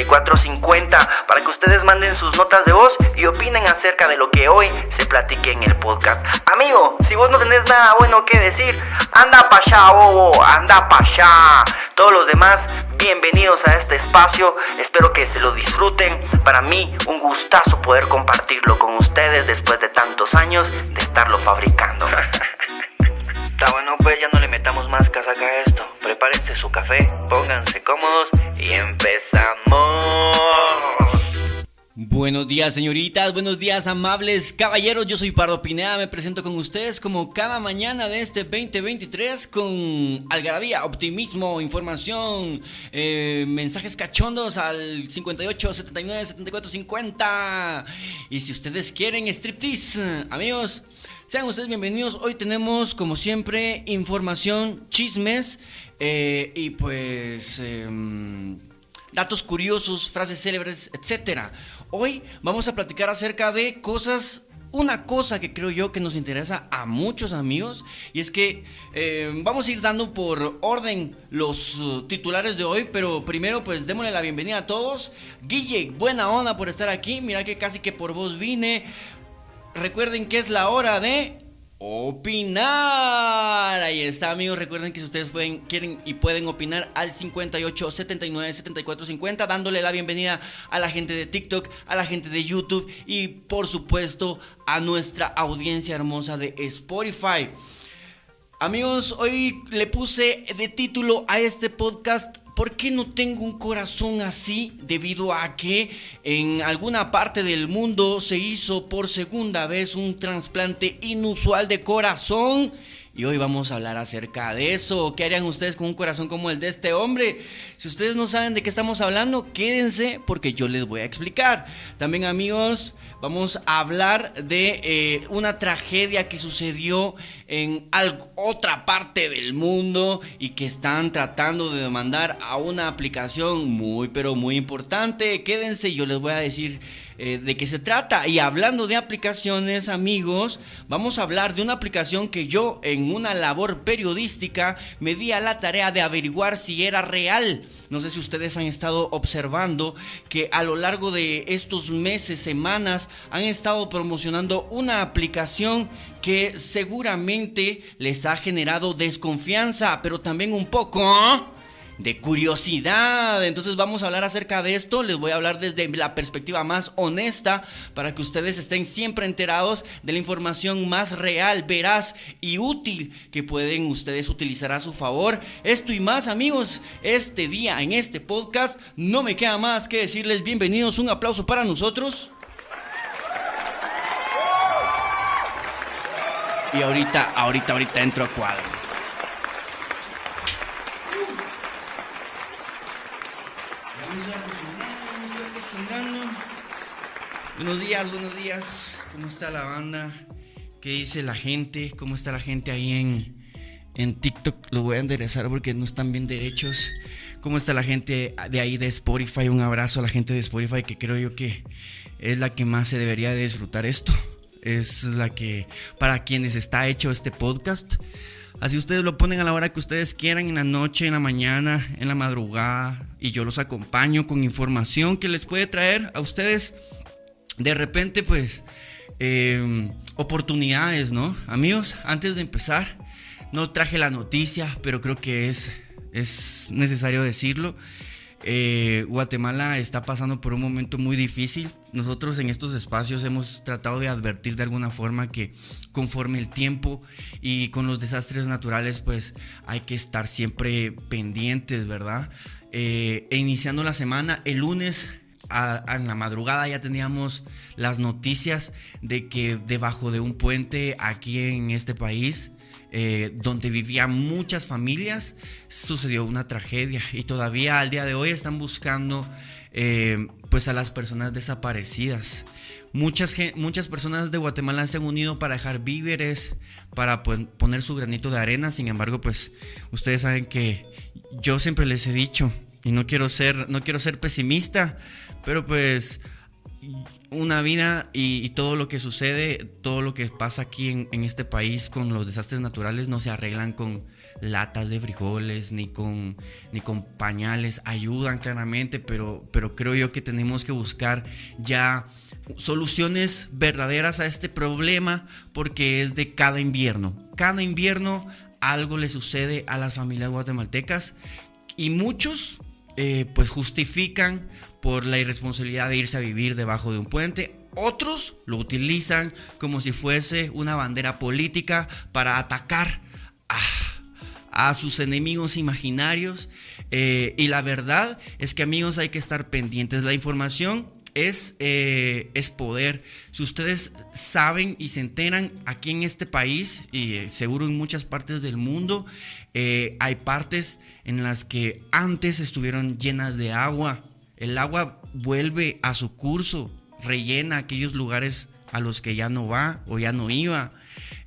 74 50 para que ustedes manden sus notas de voz y opinen acerca de lo que hoy se platique en el podcast. Amigo, si vos no tenés nada bueno que decir, anda pa' allá, bobo, anda pa' allá. Todos los demás, bienvenidos a este espacio. Espero que se lo disfruten. Para mí, un gustazo poder compartirlo con ustedes después de tantos años de estarlo fabricando. Pues ya no le metamos más casaca a esto. Prepárense su café, pónganse cómodos y empezamos. Buenos días señoritas, buenos días amables caballeros, yo soy Pardo Pineda, me presento con ustedes como cada mañana de este 2023 con algarabía, optimismo, información, eh, mensajes cachondos al 58 79 74 50 y si ustedes quieren striptease, amigos, sean ustedes bienvenidos, hoy tenemos como siempre información, chismes eh, y pues... em, datos curiosos, frases célebres, etcétera. Hoy vamos a platicar acerca de cosas. Una cosa que creo yo que nos interesa a muchos amigos y es que eh, vamos a ir dando por orden los uh, titulares de hoy, pero primero pues démosle la bienvenida a todos. Guille, buena onda por estar aquí, mira que casi que por vos vine. Recuerden que es la hora de opinar. Ahí está, amigos. Recuerden que si ustedes pueden, quieren y pueden opinar al 58 79 74 50, dándole la bienvenida a la gente de TikTok, a la gente de YouTube y por supuesto a nuestra audiencia hermosa de Spotify. Amigos, hoy le puse de título a este podcast ¿Por qué no tengo un corazón así? Debido a que en alguna parte del mundo se hizo por segunda vez un trasplante inusual de corazón. Y hoy vamos a hablar acerca de eso. ¿Qué harían ustedes con un corazón como el de este hombre? Si ustedes no saben de qué estamos hablando, quédense porque yo les voy a explicar. También amigos, vamos a hablar de eh, una tragedia que sucedió en otra parte del mundo y que están tratando de demandar a una aplicación muy pero muy importante. Quédense, yo les voy a decir eh, de qué se trata. Y hablando de aplicaciones, amigos, vamos a hablar de una aplicación que yo en una labor periodística me di a la tarea de averiguar si era real. No sé si ustedes han estado observando que a lo largo de estos meses, semanas, han estado promocionando una aplicación que seguramente les ha generado desconfianza, pero también un poco de curiosidad. Entonces vamos a hablar acerca de esto. Les voy a hablar desde la perspectiva más honesta para que ustedes estén siempre enterados de la información más real, veraz y útil que pueden ustedes utilizar a su favor. Esto y más amigos, este día en este podcast no me queda más que decirles bienvenidos. Un aplauso para nosotros. Y ahorita, ahorita, ahorita entro a cuadro. Buenos días, buenos días. ¿Cómo está la banda? ¿Qué dice la gente? ¿Cómo está la gente ahí en, en TikTok? Los voy a enderezar porque no están bien derechos. ¿Cómo está la gente de ahí de Spotify? Un abrazo a la gente de Spotify que creo yo que es la que más se debería de disfrutar esto. Es la que, para quienes está hecho este podcast. Así ustedes lo ponen a la hora que ustedes quieran, en la noche, en la mañana, en la madrugada. Y yo los acompaño con información que les puede traer a ustedes de repente, pues, em, oportunidades, ¿no? Amigos, antes de empezar, no traje la noticia, pero creo que es, es necesario decirlo. Eh, Guatemala está pasando por un momento muy difícil. Nosotros en estos espacios hemos tratado de advertir de alguna forma que conforme el tiempo y con los desastres naturales pues hay que estar siempre pendientes, ¿verdad? Eh, e iniciando la semana, el lunes en la madrugada ya teníamos las noticias de que debajo de un puente aquí en este país eh, donde vivían muchas familias, sucedió una tragedia y todavía al día de hoy están buscando eh, pues a las personas desaparecidas. Muchas, muchas personas de Guatemala se han unido para dejar víveres, para poner su granito de arena, sin embargo pues ustedes saben que yo siempre les he dicho, y no quiero ser, no quiero ser pesimista, pero pues una vida y, todo lo que sucede, todo lo que pasa aquí en, este país con los desastres naturales no se arreglan con latas de frijoles ni con, ni con pañales. Ayudan claramente, pero, pero creo yo que tenemos que buscar ya soluciones verdaderas a este problema porque es de cada invierno. Cada invierno algo le sucede a las familias guatemaltecas y muchos eh, pues justifican por la irresponsabilidad de irse a vivir debajo de un puente. Otros lo utilizan como si fuese una bandera política para atacar a, sus enemigos imaginarios. Eh, y la verdad es que amigos hay que estar pendientes. La información es, eh, es poder. Si ustedes saben y se enteran aquí en este país y eh, seguro en muchas partes del mundo, hay partes en las que antes estuvieron llenas de agua el agua vuelve a su curso, rellena aquellos lugares a los que ya no va o ya no iba.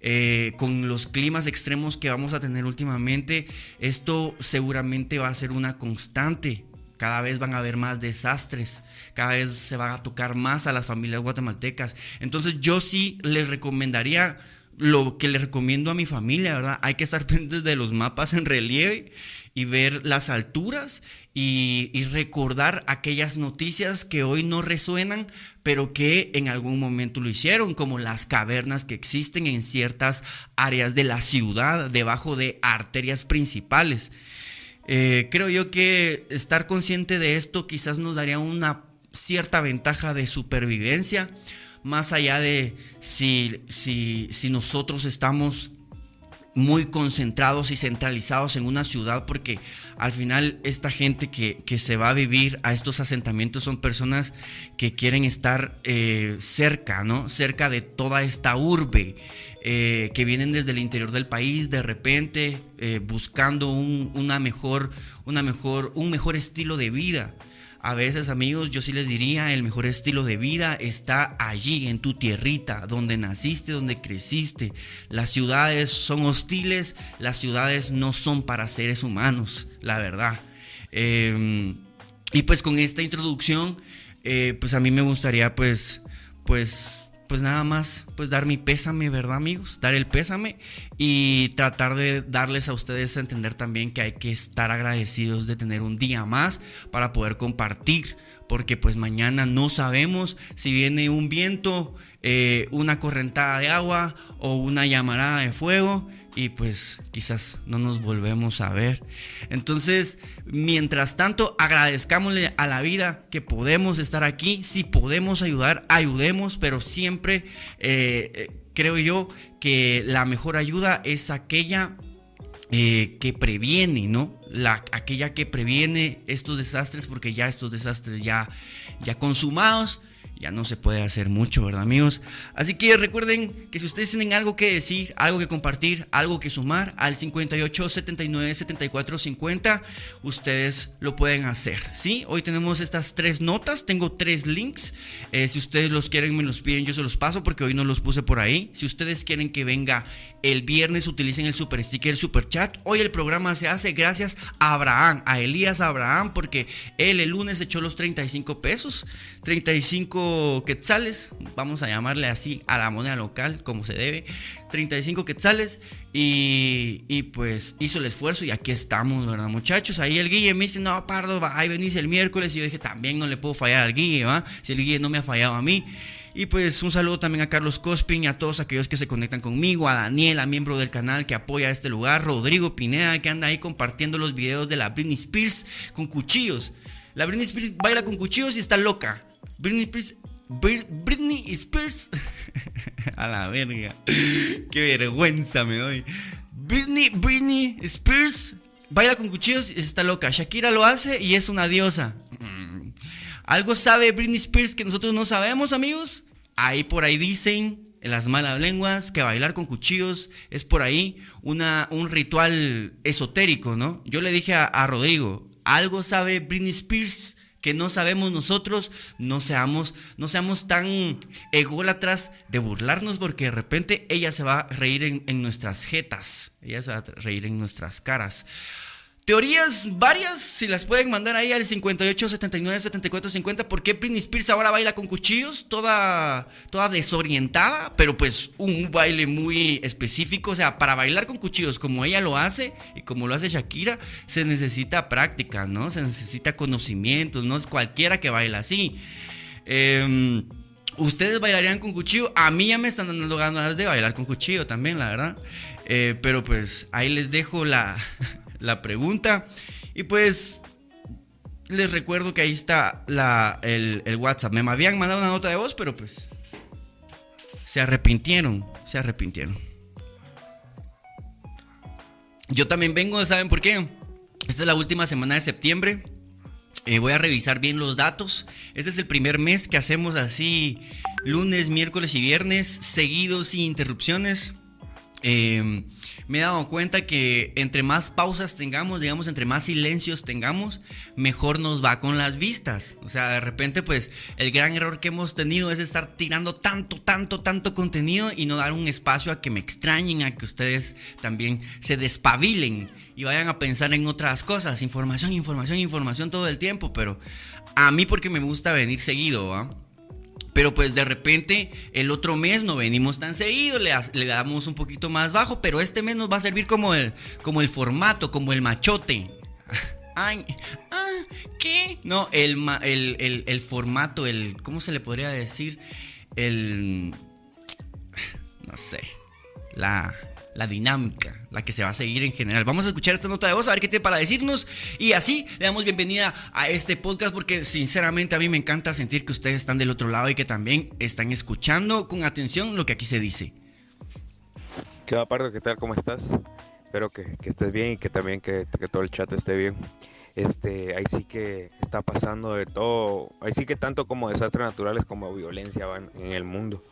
Eh, con los climas extremos que vamos a tener últimamente, esto seguramente va a ser una constante. Cada vez van a haber más desastres, cada vez se va a tocar más a las familias guatemaltecas. Entonces yo sí les recomendaría lo que le recomiendo a mi familia, ¿verdad? Hay que estar pendientes de los mapas en relieve y ver las alturas y, recordar aquellas noticias que hoy no resuenan, pero que en algún momento lo hicieron, como las cavernas que existen en ciertas áreas de la ciudad, debajo de arterias principales. Eh, creo yo que estar consciente de esto quizás nos daría una cierta ventaja de supervivencia, más allá de si, si, si nosotros estamos muy concentrados y centralizados en una ciudad porque al final esta gente que, se va a vivir a estos asentamientos son personas que quieren estar eh, cerca, ¿no? Cerca de toda esta urbe. Eh, que vienen desde el interior del país de repente eh, buscando un, una mejor, una mejor, un mejor estilo de vida. A veces, amigos, yo sí les diría, el mejor estilo de vida está allí, en tu tierrita, donde naciste, donde creciste. Las ciudades son hostiles, las ciudades no son para seres humanos, la verdad. Em, y pues con esta introducción, eh, pues a mí me gustaría pues, pues pues nada más, pues dar mi pésame, ¿verdad amigos? Dar el pésame y tratar de darles a ustedes a entender también que hay que estar agradecidos de tener un día más para poder compartir, porque pues mañana no sabemos si viene un viento, eh, una correntada de agua o una llamarada de fuego y pues quizás no nos volvemos a ver. Entonces, mientras tanto, agradezcámosle a la vida que podemos estar aquí. Si podemos ayudar, ayudemos, pero siempre eh, eh, creo yo que la mejor ayuda es aquella eh, que previene, ¿no? La, aquella que previene estos desastres, porque ya estos desastres ya, ya consumados ya no se puede hacer mucho, ¿verdad amigos? Así que recuerden que si ustedes tienen algo que decir, algo que compartir, algo que sumar al 58 79 74 50, ustedes lo pueden hacer, ¿sí? Hoy tenemos estas tres notas, tengo tres links, eh, si ustedes los quieren me los piden, yo se los paso porque hoy no los puse por ahí. Si ustedes quieren que venga el viernes, utilicen el super sticker, el super chat. Hoy el programa se hace gracias a Abraham, a Elías Abraham, porque él el lunes echó los 35 pesos, 35 35 quetzales, vamos a llamarle así a la moneda local, como se debe, 35 quetzales y, y pues hizo el esfuerzo y aquí estamos, ¿verdad muchachos? Ahí el Guille me dice, no, Pardo, va, ahí venís el miércoles y yo dije, también no le puedo fallar al Guille, ¿va? Si el Guille no me ha fallado a mí. Y pues un saludo también a Carlos Cospin y a todos aquellos que se conectan conmigo, a Daniela, miembro del canal que apoya este lugar, Rodrigo Pineda que anda ahí compartiendo los videos de la Britney Spears con cuchillos. La Britney Spears baila con cuchillos y está loca. Britney Spears Britney Spears. a la verga. Qué vergüenza me doy. Britney, Britney Spears baila con cuchillos y está loca. Shakira lo hace y es una diosa. ¿Algo sabe Britney Spears que nosotros no sabemos, amigos? Ahí por ahí dicen en las malas lenguas que bailar con cuchillos es por ahí una, un ritual esotérico, ¿no? Yo le dije a Rodrigo, ¿algo sabe Britney Spears que no sabemos nosotros? No seamos, no seamos tan ególatras de burlarnos porque de repente ella se va a reír en, en nuestras jetas, ella se va a reír en nuestras caras. Teorías varias, si las pueden mandar ahí al 58 79 74 50. ¿Por qué Britney Spears ahora baila con cuchillos? Toda, toda desorientada, pero pues un baile muy específico. O sea, para bailar con cuchillos como ella lo hace y como lo hace Shakira, se necesita práctica, ¿no? Se necesita conocimientos, no es cualquiera que baila así. Em, ¿Ustedes bailarían con cuchillo? A mí ya me están dando ganas de bailar con cuchillo también, la verdad. Eh, pero pues ahí les dejo la, la pregunta. Y pues les recuerdo que ahí está la, el, WhatsApp. Me habían mandado una nota de voz, pero pues se arrepintieron. Se arrepintieron. Yo también vengo, ¿saben por qué? Esta es la última semana de septiembre. Eh, voy a revisar bien los datos. Este es el primer mes que hacemos así lunes, miércoles y viernes seguidos sin interrupciones. Eh, me he dado cuenta que entre más pausas tengamos, digamos, entre más silencios tengamos, mejor nos va con las vistas. O sea, de repente, pues, el gran error que hemos tenido es estar tirando tanto, tanto, tanto contenido y no dar un espacio a que me extrañen, a que ustedes también se despabilen y vayan a pensar en otras cosas. Información, información, información todo el tiempo, pero a mí porque me gusta venir seguido, ¿va? Pero pues de repente el otro mes no venimos tan seguido, le, le, damos un poquito más bajo, pero este mes nos va a servir como el, como el formato, como el machote. Ay, ah, ¿qué? No, el, el, el, el, formato, el, ¿cómo se le podría decir? El, no sé, la, la dinámica, la que se va a seguir en general. Vamos a escuchar esta nota de voz, a ver qué tiene para decirnos. Y así le damos bienvenida a este podcast porque sinceramente a mí me encanta sentir que ustedes están del otro lado y que también están escuchando con atención lo que aquí se dice. ¿Qué va, Pardo? ¿Qué tal? ¿Cómo estás? Espero que, que estés bien y que también que, que, todo el chat esté bien. Este, ahí sí que está pasando de todo, ahí sí que tanto como desastres naturales como violencia van en el mundo.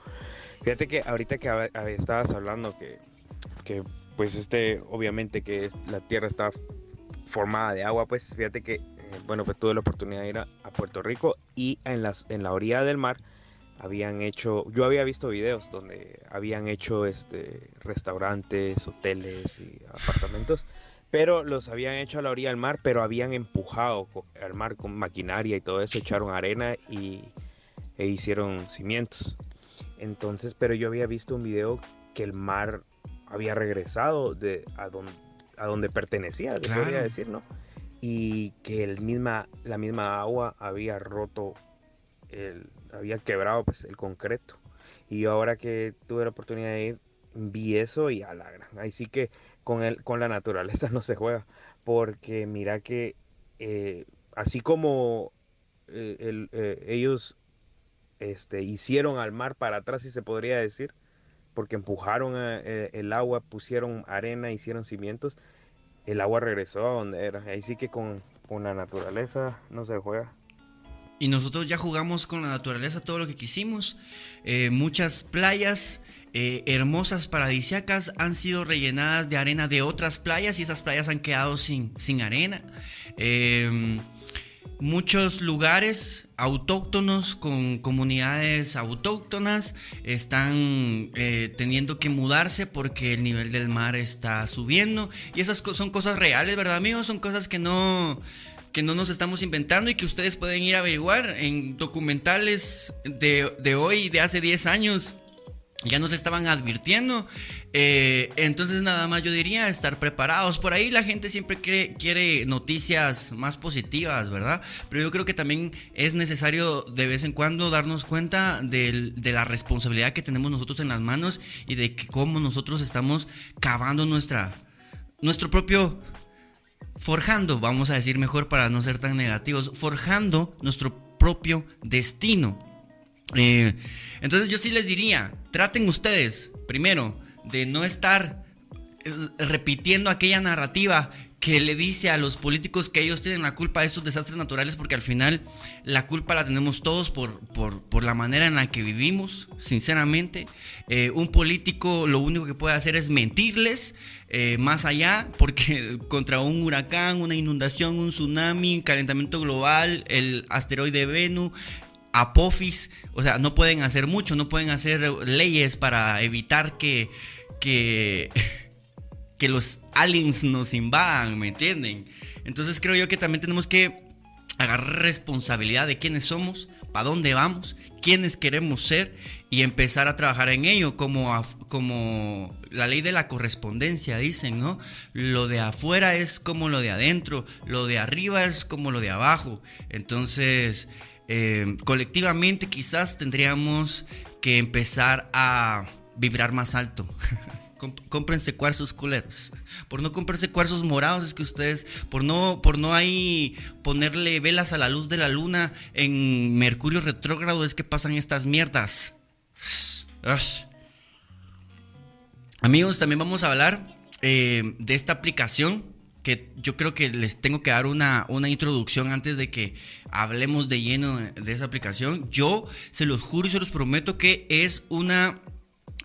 Fíjate que ahorita que estabas hablando que que pues este, obviamente que la tierra está formada de agua, pues fíjate que, eh, bueno, pues tuve la oportunidad de ir a, Puerto Rico y en, las, en la orilla del mar habían hecho, yo había visto videos donde habían hecho este, restaurantes, hoteles y apartamentos, pero los habían hecho a la orilla del mar, pero habían empujado al mar con maquinaria y todo eso, echaron arena y, e hicieron cimientos. Entonces, pero yo había visto un video que el mar había regresado de a donde, a donde pertenecía, se podría decir, ¿no? Y que el misma, la misma agua había roto, el, había quebrado pues, el concreto. Y ahora que tuve la oportunidad de ir, vi eso y a la gran. Ahí sí que con, el, con la naturaleza no se juega. Porque mira que eh, así como eh, el, eh, ellos este, hicieron al mar para atrás, si se podría decir, porque empujaron eh, el agua, pusieron arena, hicieron cimientos, el agua regresó a donde era. Ahí sí que con, con la naturaleza no se juega. Y nosotros ya jugamos con la naturaleza todo lo que quisimos. Eh, muchas playas eh, hermosas, paradisiacas, han sido rellenadas de arena de otras playas y esas playas han quedado sin, sin arena. Eh, muchos lugares autóctonos con comunidades autóctonas están eh, teniendo que mudarse porque el nivel del mar está subiendo y esas son cosas reales, ¿verdad amigos? Son cosas que no que no nos estamos inventando y que ustedes pueden ir a averiguar en documentales de, de hoy, de hace 10 años ya nos estaban advirtiendo. Eh, entonces nada más yo diría estar preparados. Por ahí la gente siempre quiere, noticias más positivas, ¿verdad? Pero yo creo que también es necesario de vez en cuando darnos cuenta de, la responsabilidad que tenemos nosotros en las manos y de cómo nosotros estamos cavando nuestra, nuestro propio... Forjando, vamos a decir mejor para no ser tan negativos, forjando nuestro propio destino. Eh, entonces yo sí les diría, traten ustedes, primero, de no estar eh, repitiendo aquella narrativa que le dice a los políticos que ellos tienen la culpa de estos desastres naturales, porque al final la culpa la tenemos todos por, por, la manera en la que vivimos, sinceramente. Eh, un político lo único que puede hacer es mentirles más allá, porque contra un huracán, una inundación, un tsunami, calentamiento global, el asteroide Venus, Apophis, o sea, no pueden hacer mucho, no pueden hacer leyes para evitar que, que, que los aliens nos invadan, ¿me entienden? Entonces creo yo que también tenemos que agarrar responsabilidad de quiénes somos, para dónde vamos, quiénes queremos ser y empezar a trabajar en ello, como, como la ley de la correspondencia, dicen, ¿no? Lo de afuera es como lo de adentro, lo de arriba es como lo de abajo. Entonces, eh, colectivamente quizás tendríamos que empezar a vibrar más alto. cómprense cuarzos culeros. Por no comprarse cuarzos morados es que ustedes, por no, por no ahí ponerle velas a la luz de la luna en Mercurio retrógrado es que pasan estas mierdas. Amigos, también vamos a hablar eh, de esta aplicación que yo creo que les tengo que dar una, una introducción antes de que hablemos de lleno de esa aplicación. Yo se los juro y se los prometo que es una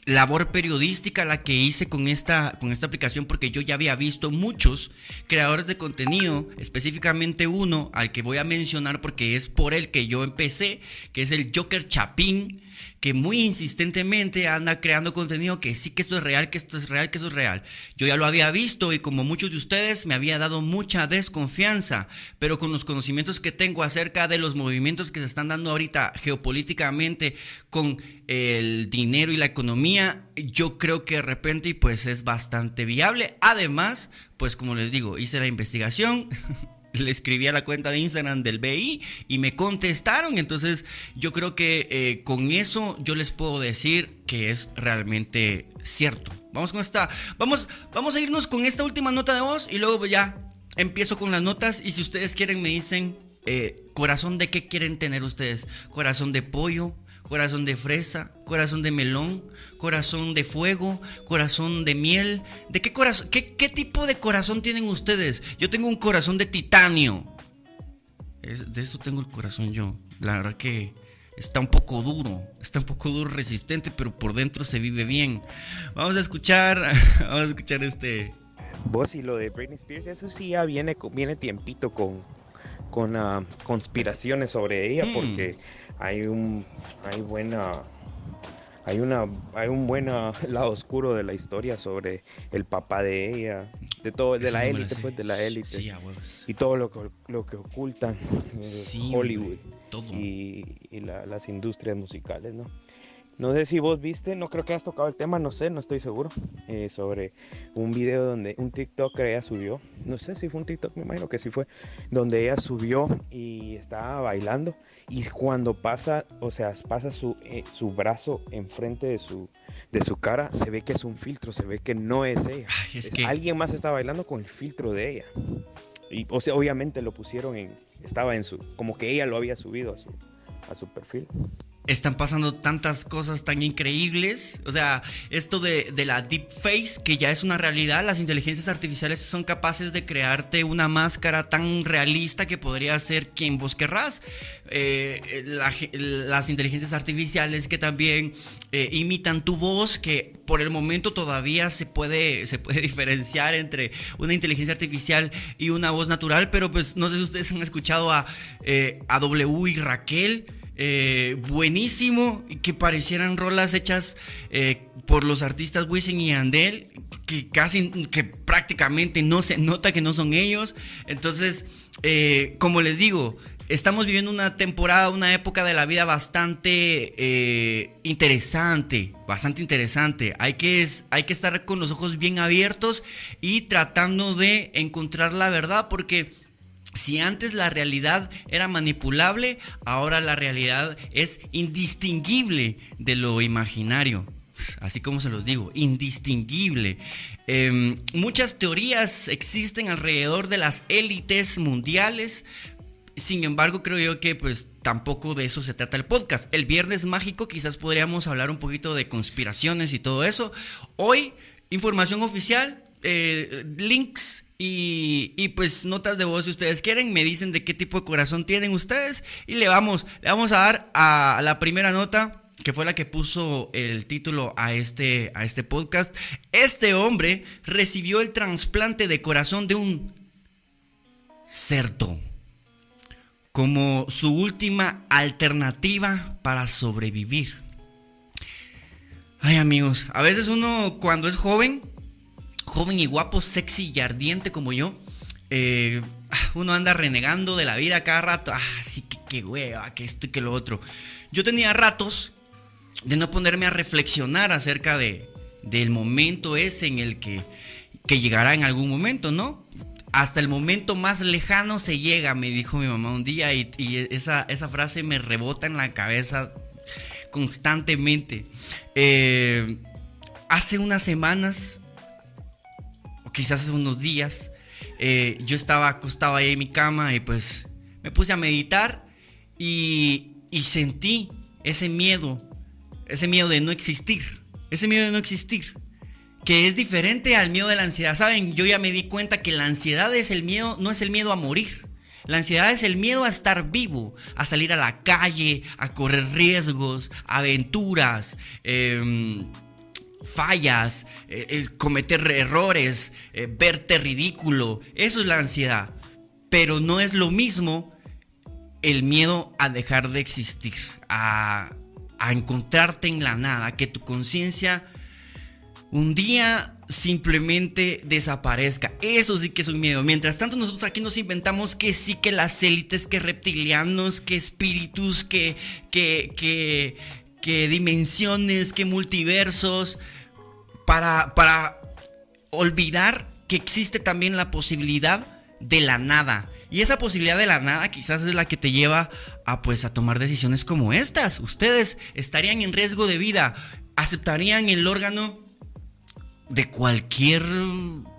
labor periodística la que hice con esta, con esta aplicación porque yo ya había visto muchos creadores de contenido, específicamente uno al que voy a mencionar porque es por el que yo empecé, que es el Joker Chapín que muy insistentemente anda creando contenido que sí que esto es real, que esto es real, que esto es real. Yo ya lo había visto y como muchos de ustedes me había dado mucha desconfianza, pero con los conocimientos que tengo acerca de los movimientos que se están dando ahorita geopolíticamente con el dinero y la economía, yo creo que de repente pues es bastante viable. Además, pues como les digo, hice la investigación. le escribí a la cuenta de Instagram del BI y me contestaron. Entonces yo creo que eh, con eso yo les puedo decir que es realmente cierto. Vamos con esta, vamos, vamos a irnos con esta última nota de voz y luego ya empiezo con las notas y si ustedes quieren me dicen eh, corazón de qué quieren tener ustedes, corazón de pollo, corazón de fresa, corazón de melón, corazón de fuego, corazón de miel. ¿De qué corazón? Qué, tipo de corazón tienen ustedes? Yo tengo un corazón de titanio. de eso tengo el corazón yo. La verdad que está un poco duro, está un poco duro, resistente, pero por dentro se vive bien. Vamos a escuchar, vamos a escuchar este. Vos y lo de Britney Spears, eso sí ya viene, viene tiempito con, con ah, conspiraciones sobre ella, hmm. porque hay un hay buena hay una hay un buen lado oscuro de la historia sobre el papá de ella de todo de la élite pues de la élite. y todo lo que lo que ocultan eh, Hollywood y, las industrias musicales no no sé si vos viste, no creo que has tocado el tema, no sé, no estoy seguro, eh, sobre un video donde un TikTok ella subió, no sé si fue un TikTok, me imagino que sí fue, donde ella subió y estaba bailando y cuando pasa, o sea, pasa su, eh, su brazo enfrente de su, de su cara, se ve que es un filtro, se ve que no es ella. es que... Alguien más está bailando con el filtro de ella. Y, o sea, obviamente lo pusieron en, estaba en su, como que ella lo había subido a su, a su perfil están pasando tantas cosas tan increíbles. O sea, esto de, de, la deep face, que ya es una realidad, las inteligencias artificiales son capaces de crearte una máscara tan realista que podría ser quien vos querrás. Eh, las inteligencias artificiales que también eh, imitan tu voz, que por el momento todavía se puede, se puede diferenciar entre una inteligencia artificial y una voz natural, pero pues no sé si ustedes han escuchado a, eh, a W y Raquel eh, buenísimo, que parecieran rolas hechas eh, por los artistas Wisin y Andel, que casi, que prácticamente no se nota que no son ellos. Entonces, eh, como les digo, estamos viviendo una temporada, una época de la vida bastante eh, interesante, bastante interesante. Hay que, hay que estar con los ojos bien abiertos y tratando de encontrar la verdad porque... Si antes la realidad era manipulable, ahora la realidad es indistinguible de lo imaginario. Así como se los digo, indistinguible. Em, muchas teorías existen alrededor de las élites mundiales, sin embargo, creo yo que pues tampoco de eso se trata el podcast. El viernes mágico quizás podríamos hablar un poquito de conspiraciones y todo eso. Hoy, información oficial, eh, links y, y, pues notas de voz si ustedes quieren. Me dicen de qué tipo de corazón tienen ustedes y le vamos, le vamos a dar a la primera nota que fue la que puso el título a este, a este podcast. Este hombre recibió el trasplante de corazón de un cerdo como su última alternativa para sobrevivir. Ay amigos, a veces uno cuando es joven, joven y guapo, sexy y ardiente como yo, eh, uno anda renegando de la vida cada rato. Ah, sí, que qué hueva, que esto y que lo otro. Yo tenía ratos de no ponerme a reflexionar acerca de, del momento ese en el que, que llegará en algún momento, ¿no? hasta el momento más lejano se llega, me dijo mi mamá un día y, esa, esa, frase me rebota en la cabeza constantemente. Eh, hace unas semanas, quizás hace unos días, eh, yo estaba acostado ahí en mi cama y pues me puse a meditar y, sentí ese miedo, ese miedo de no existir, ese miedo de no existir que es diferente al miedo de la ansiedad. Saben, yo ya me di cuenta que la ansiedad es el miedo, no es el miedo a morir. La ansiedad es el miedo a estar vivo, a salir a la calle, a correr riesgos, aventuras, em, fallas, eh, eh, cometer errores, eh, verte ridículo. Eso es la ansiedad. Pero no es lo mismo el miedo a dejar de existir, a, a encontrarte en la nada, que tu conciencia un día simplemente desaparezca. Eso sí que es un miedo. Mientras tanto, nosotros aquí nos inventamos que sí, que las élites, que reptilianos, que espíritus, que, que, que, que dimensiones, que multiversos, para, para olvidar que existe también la posibilidad de la nada. Y esa posibilidad de la nada quizás es la que te lleva a pues a tomar decisiones como estas. Ustedes estarían en riesgo de vida, aceptarían el órgano de cualquier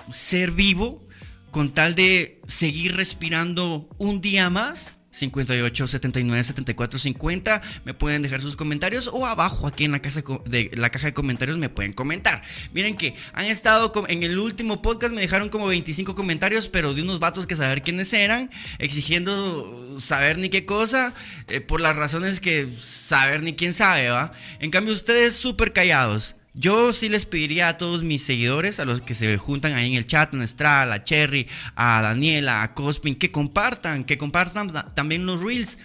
ser vivo con tal de seguir respirando un día más. 58 79 74 50 me pueden dejar sus comentarios o abajo aquí en la, casa de, la caja de comentarios me pueden comentar. Miren que han estado en el último podcast me dejaron como 25 comentarios pero de unos vatos que saber quiénes eran exigiendo saber ni qué cosa eh, por las razones que saber ni quién sabe va en cambio ustedes súper callados yo sí les pediría a todos mis seguidores, a los que se juntan ahí en el chat, a Estral, a Cherry, a Daniela, a Cospin, que compartan, que compartan también los reels.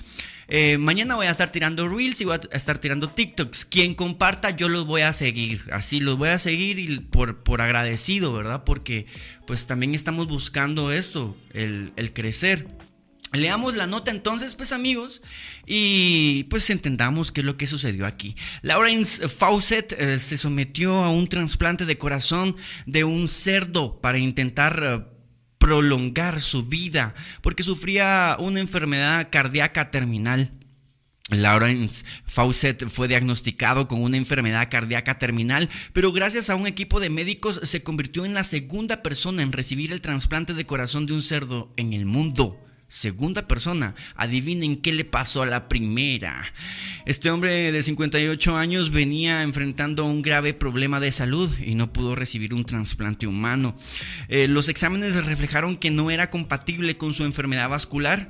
Eh, mañana voy a estar tirando reels y voy a estar tirando TikToks. Quien comparta, yo los voy a seguir. Así los voy a seguir y por, por agradecido, ¿verdad? Porque pues también estamos buscando esto, el crecer. Leamos la nota entonces, pues amigos, y pues entendamos qué es lo que sucedió aquí. Lawrence Fawcett eh, se sometió a un trasplante de corazón de un cerdo para intentar eh, prolongar su vida, porque sufría una enfermedad cardíaca terminal. Lawrence Fawcett fue diagnosticado con una enfermedad cardíaca terminal, pero gracias a un equipo de médicos se convirtió en la segunda persona en recibir el trasplante de corazón de un cerdo en el mundo segunda persona. Adivinen qué le pasó a la primera. Este hombre de 58 años venía enfrentando un grave problema de salud y no pudo recibir un trasplante humano. Eh, los exámenes reflejaron que no era compatible con su enfermedad vascular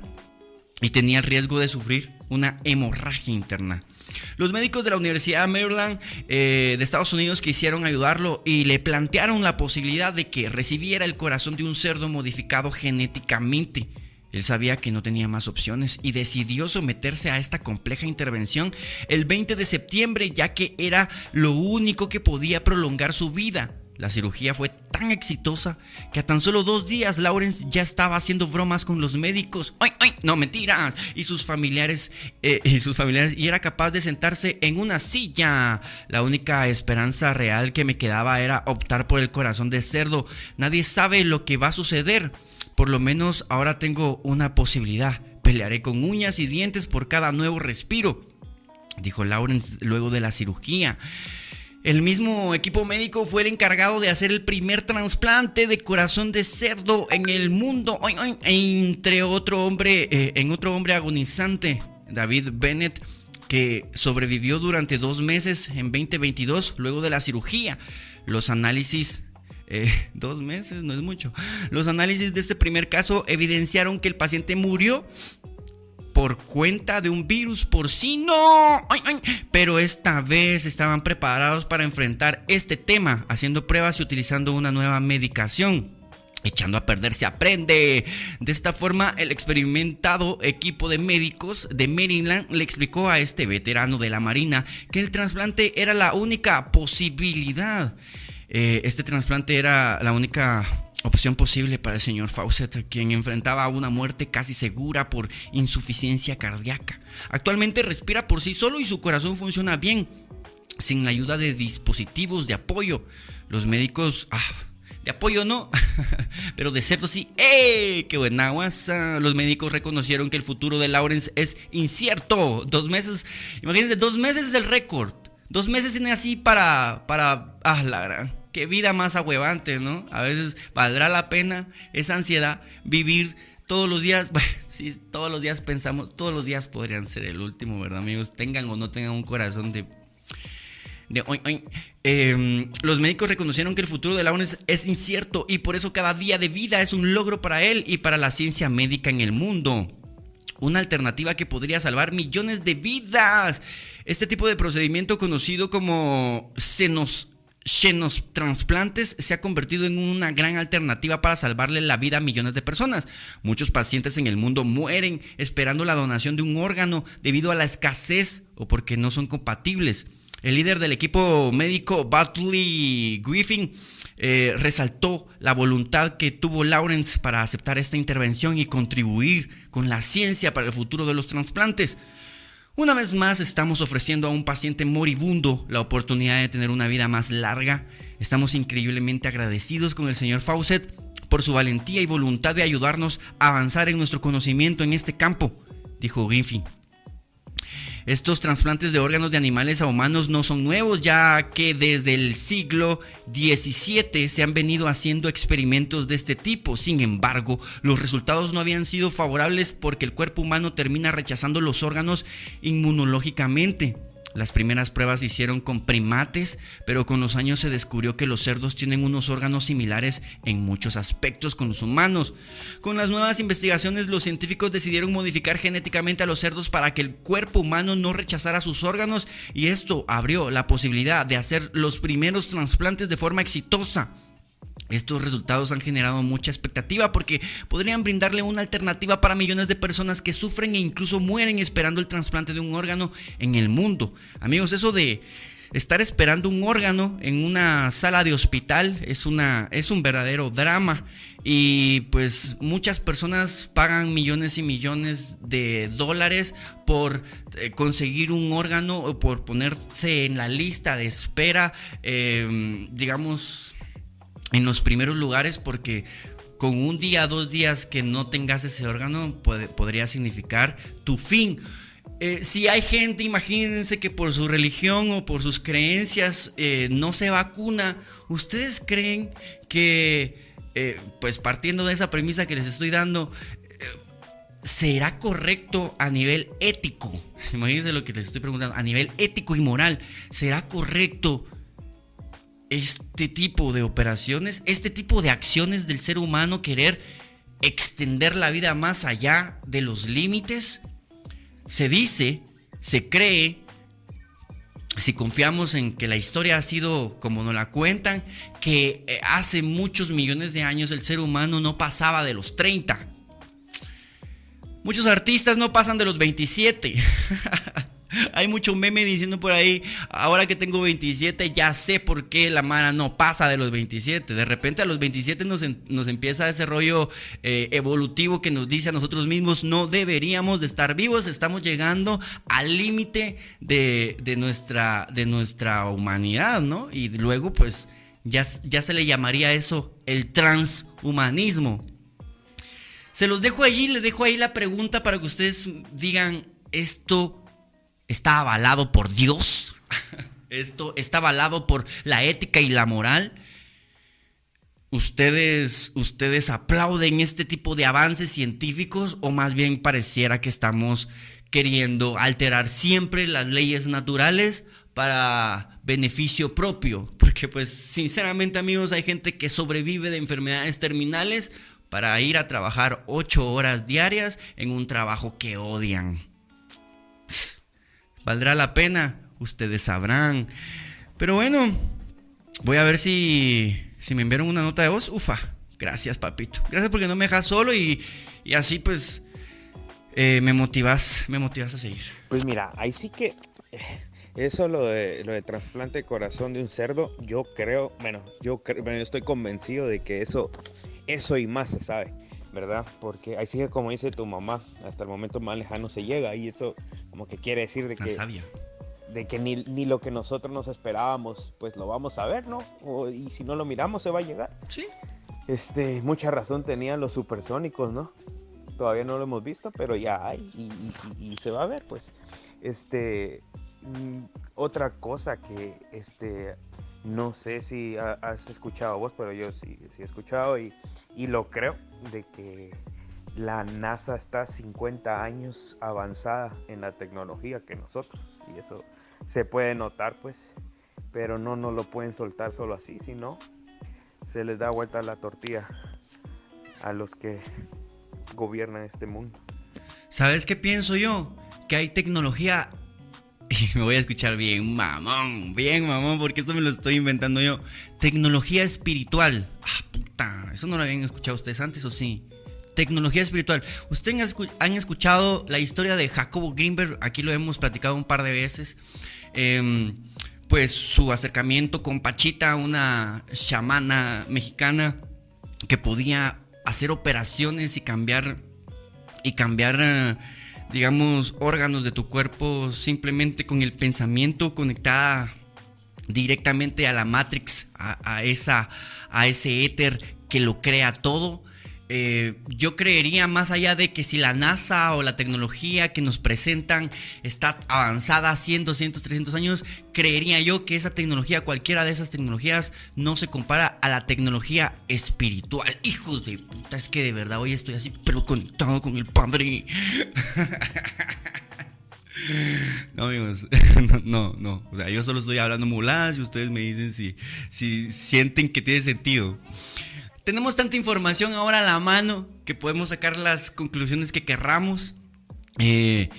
y tenía el riesgo de sufrir una hemorragia interna. Los médicos de la Universidad de Maryland eh, de Estados Unidos quisieron ayudarlo y le plantearon la posibilidad de que recibiera el corazón de un cerdo modificado genéticamente Él sabía que no tenía más opciones y decidió someterse a esta compleja intervención el 20 de septiembre ya que era lo único que podía prolongar su vida. La cirugía fue tan exitosa que a tan solo dos días Lawrence ya estaba haciendo bromas con los médicos. ¡Ay, ay! No, mentiras. Y sus familiares, eh, y sus familiares, y era capaz de sentarse en una silla. La única esperanza real que me quedaba era optar por el corazón de cerdo. Nadie sabe lo que va a suceder. Por lo menos ahora tengo una posibilidad. Pelearé con uñas y dientes por cada nuevo respiro, dijo Lawrence luego de la cirugía. El mismo equipo médico fue el encargado de hacer el primer trasplante de corazón de cerdo en el mundo, entre otro hombre, eh, en otro hombre agonizante, David Bennett, que sobrevivió durante dos meses en 2022 luego de la cirugía. Los análisis eh, dos meses, no es mucho. Los análisis de este primer caso evidenciaron que el paciente murió por cuenta de un virus porcino. Pero esta vez estaban preparados para enfrentar este tema, haciendo pruebas y utilizando una nueva medicación. Echando a perder se aprende. De esta forma, el experimentado equipo de médicos de Maryland le explicó a este veterano de la Marina que el trasplante era la única posibilidad. Eh, este trasplante era la única opción posible para el señor Fawcett, quien enfrentaba una muerte casi segura por insuficiencia cardíaca. Actualmente respira por sí solo y su corazón funciona bien, sin la ayuda de dispositivos de apoyo. Los médicos... Ah, de apoyo no, pero de cerdo sí. ¡Eh! ¡Qué buena guasa! Los médicos reconocieron que el futuro de Lawrence es incierto. Dos meses, imagínense, dos meses es el récord. Dos meses tiene así para, para, ah, la gran qué vida más ahuevante, ¿no? A veces valdrá la pena esa ansiedad vivir todos los días. Bueno, todos los días pensamos, todos los días podrían ser el último, ¿verdad, amigos? Tengan o no tengan un corazón de. de em, los médicos reconocieron que el futuro de Lawrence es incierto y por eso cada día de vida es un logro para él y para la ciencia médica en el mundo. Una alternativa que podría salvar millones de vidas. Este tipo de procedimiento conocido como senos transplantes se ha convertido en una gran alternativa para salvarle la vida a millones de personas. Muchos pacientes en el mundo mueren esperando la donación de un órgano debido a la escasez o porque no son compatibles. El líder del equipo médico, Bartley Griffin, eh, resaltó la voluntad que tuvo Lawrence para aceptar esta intervención y contribuir con la ciencia para el futuro de los trasplantes. Una vez más estamos ofreciendo a un paciente moribundo la oportunidad de tener una vida más larga. Estamos increíblemente agradecidos con el señor Fawcett por su valentía y voluntad de ayudarnos a avanzar en nuestro conocimiento en este campo, dijo Griffin. Estos trasplantes de órganos de animales a humanos no son nuevos, ya que desde el siglo XVII se han venido haciendo experimentos de este tipo. Sin embargo, los resultados no habían sido favorables porque el cuerpo humano termina rechazando los órganos inmunológicamente. Las primeras pruebas se hicieron con primates, pero con los años se descubrió que los cerdos tienen unos órganos similares en muchos aspectos con los humanos. Con las nuevas investigaciones, los científicos decidieron modificar genéticamente a los cerdos para que el cuerpo humano no rechazara sus órganos y esto abrió la posibilidad de hacer los primeros trasplantes de forma exitosa. Estos resultados han generado mucha expectativa porque podrían brindarle una alternativa para millones de personas que sufren e incluso mueren esperando el trasplante de un órgano en el mundo. Amigos, eso de estar esperando un órgano en una sala de hospital es, una, es un verdadero drama y pues muchas personas pagan millones y millones de dólares por eh, conseguir un órgano o por ponerse en la lista de espera, eh, digamos en los primeros lugares porque con un día, dos días que no tengas ese órgano podría significar tu fin. Eh, si hay gente, imagínense que por su religión o por sus creencias eh, no se vacuna, ¿ustedes creen que, eh, pues partiendo de esa premisa que les estoy dando, será correcto a nivel ético? Imagínense lo que les estoy preguntando, a nivel ético y moral, ¿será correcto este tipo de operaciones, este tipo de acciones del ser humano, querer extender la vida más allá de los límites? Se dice, se cree, si confiamos en que la historia ha sido como nos la cuentan, que eh, hace muchos millones de años el ser humano no pasaba de los 30. Muchos artistas no pasan de los 27. Hay mucho meme diciendo por ahí, ahora que tengo 27 ya sé por qué la Mara no pasa de los 27. De repente a los 27 nos, nos empieza ese rollo eh, evolutivo que nos dice a nosotros mismos, no deberíamos de estar vivos, estamos llegando al límite de, nuestra, de nuestra humanidad, ¿no? Y luego pues ya, ya se le llamaría eso el transhumanismo. Se los dejo allí, les dejo ahí la pregunta para que ustedes digan, esto está avalado por Dios, esto está avalado por la ética y la moral. ¿Ustedes, ¿Ustedes aplauden este tipo de avances científicos o más bien pareciera que estamos queriendo alterar siempre las leyes naturales para beneficio propio? Porque pues sinceramente amigos hay gente que sobrevive de enfermedades terminales para ir a trabajar ocho horas diarias en un trabajo que odian. ¿Valdrá la pena? Ustedes sabrán. Pero bueno, voy a ver si, si me enviaron una nota de voz. Ufa, gracias papito. Gracias porque no me dejas solo y, así pues eh, me motivas, me motivas a seguir. Pues mira, ahí sí que eh, eso lo de, lo de trasplante de corazón de un cerdo, yo creo, bueno, yo, bueno, estoy convencido de que eso, eso y más se sabe. ¿Verdad? Porque ahí sigue como dice tu mamá, hasta el momento más lejano se llega y eso como que quiere decir de que... De que ni, ni, lo que nosotros nos esperábamos, pues lo vamos a ver, ¿no? y si no lo miramos, se va a llegar. Sí. Este, mucha razón tenían los supersónicos, ¿no? Todavía no lo hemos visto, pero ya hay y, se va a ver, pues. Este, mm, otra cosa que, este, no sé si has escuchado vos, pero yo sí, sí he escuchado y y lo creo de que la NASA está 50 años avanzada en la tecnología que nosotros. Y eso se puede notar, pues. Pero no nos lo pueden soltar solo así, sino se les da vuelta la tortilla a los que gobiernan este mundo. ¿Sabes qué pienso yo? Que hay tecnología y me voy a escuchar bien mamón, bien mamón, porque esto me lo estoy inventando yo. Tecnología espiritual. Ah, eso no lo habían escuchado ustedes antes o sí. Tecnología espiritual. Ustedes han escuchado la historia de Jacobo Greenberg, aquí lo hemos platicado un par de veces. Em, pues su acercamiento con Pachita, una chamana mexicana que podía hacer operaciones y cambiar y cambiar eh, digamos, órganos de tu cuerpo simplemente con el pensamiento conectada directamente a la Matrix, a, esa, a ese éter que lo crea todo. Eh, yo creería más allá de que si la NASA o la tecnología que nos presentan está avanzada 100, 200, 300 años, creería yo que esa tecnología, cualquiera de esas tecnologías, no se compara a la tecnología espiritual. Hijos de puta, es que de verdad hoy estoy así, pero conectado con el Padre. No, amigos, no, no, O sea, yo solo estoy hablando muladas y ustedes me dicen si, si sienten que tiene sentido. Tenemos tanta información ahora a la mano que podemos sacar las conclusiones que querramos. Eh,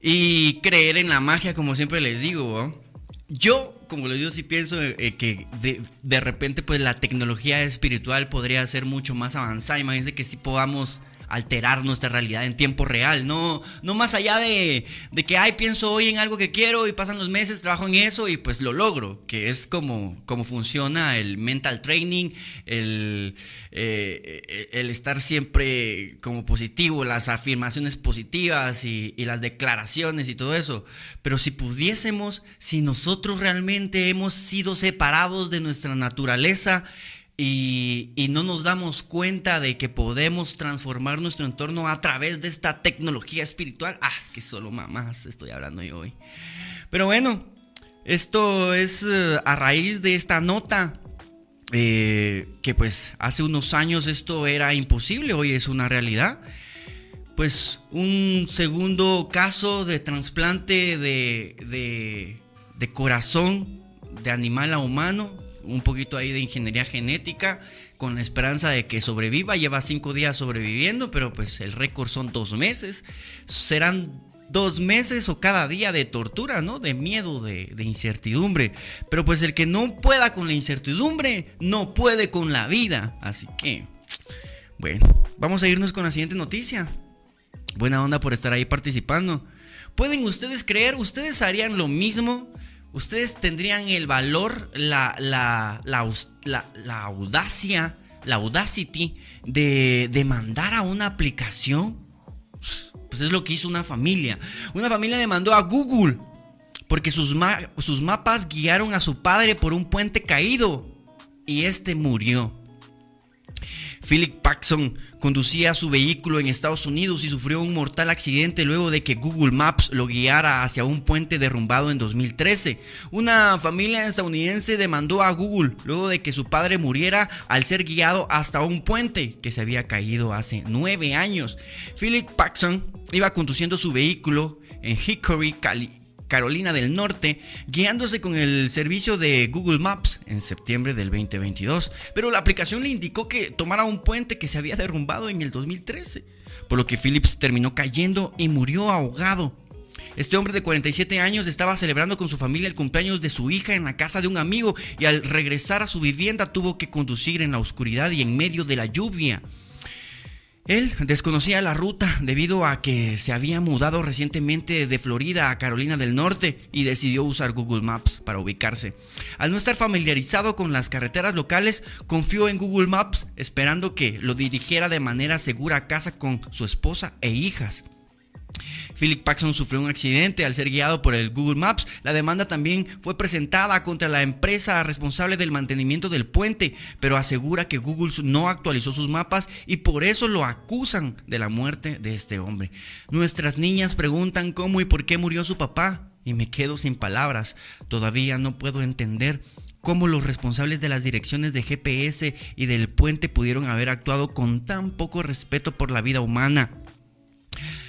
y creer en la magia, como siempre les digo. Yo, como les digo, sí pienso eh, que de, de, repente pues la tecnología espiritual podría ser mucho más avanzada. Imagínense que si podamos alterar nuestra realidad en tiempo real, no, no más allá de, de, que, ay, pienso hoy en algo que quiero y pasan los meses, trabajo en eso y pues lo logro, que es como, como funciona el mental training, el, eh, el estar siempre como positivo, las afirmaciones positivas y, y las declaraciones y todo eso. Pero si pudiésemos, si nosotros realmente hemos sido separados de nuestra naturaleza, y, no nos damos cuenta de que podemos transformar nuestro entorno a través de esta tecnología espiritual. Ah, es que solo mamás estoy hablando yo hoy. Pero bueno, esto es eh, a raíz de esta nota. Eh, que pues hace unos años esto era imposible, hoy es una realidad. Pues un segundo caso de trasplante de, de, de corazón de animal a humano un poquito ahí de ingeniería genética con la esperanza de que sobreviva. Lleva cinco días sobreviviendo, pero pues el récord son dos meses. Serán dos meses o cada día de tortura, ¿no? De miedo, de, incertidumbre. Pero pues el que no pueda con la incertidumbre, no puede con la vida. Así que, bueno, vamos a irnos con la siguiente noticia. Buena onda por estar ahí participando. ¿Pueden ustedes creer? ¿Ustedes harían lo mismo? ¿Ustedes tendrían el valor, la, la, la, audacia, la audacity de demandar a una aplicación? Pues es lo que hizo una familia. Una familia demandó a Google porque sus, sus mapas guiaron a su padre por un puente caído y este murió. Philip Paxson conducía su vehículo en Estados Unidos y sufrió un mortal accidente luego de que Google Maps lo guiara hacia un puente derrumbado en 2013. Una familia estadounidense demandó a Google luego de que su padre muriera al ser guiado hasta un puente que se había caído hace nueve años. Philip Paxson iba conduciendo su vehículo en Hickory, Cali Carolina del Norte, guiándose con el servicio de Google Maps en septiembre del 2022. Pero la aplicación le indicó que tomara un puente que se había derrumbado en el 2013, por lo que Phillips terminó cayendo y murió ahogado. Este hombre de 47 años estaba celebrando con su familia el cumpleaños de su hija en la casa de un amigo y al regresar a su vivienda tuvo que conducir en la oscuridad y en medio de la lluvia. Él desconocía la ruta debido a que se había mudado recientemente de Florida a Carolina del Norte y decidió usar Google Maps para ubicarse. Al no estar familiarizado con las carreteras locales, confió en Google Maps esperando que lo dirigiera de manera segura a casa con su esposa e hijas. Philip Paxson sufrió un accidente al ser guiado por el Google Maps. La demanda también fue presentada contra la empresa responsable del mantenimiento del puente, pero asegura que Google no actualizó sus mapas y por eso lo acusan de la muerte de este hombre. Nuestras niñas preguntan cómo y por qué murió su papá y me quedo sin palabras. Todavía no puedo entender cómo los responsables de las direcciones de GPS y del puente pudieron haber actuado con tan poco respeto por la vida humana.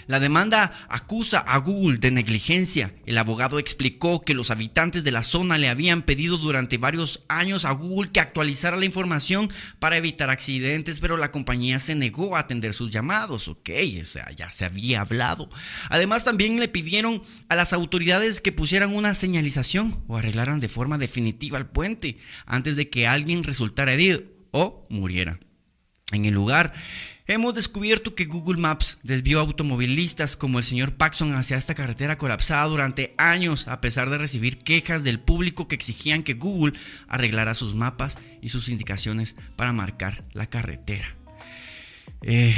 La demanda acusa a Google de negligencia. El abogado explicó que los habitantes de la zona le habían pedido durante varios años a Google que actualizara la información para evitar accidentes, pero la compañía se negó a atender sus llamados. Ok, o sea, ya se había hablado. Además, también le pidieron a las autoridades que pusieran una señalización o arreglaran de forma definitiva el puente antes de que alguien resultara herido o muriera. En el lugar, Hemos descubierto que Google Maps desvió automovilistas como el señor Paxson hacia esta carretera colapsada durante años, a pesar de recibir quejas del público que exigían que Google arreglara sus mapas y sus indicaciones para marcar la carretera. Eh,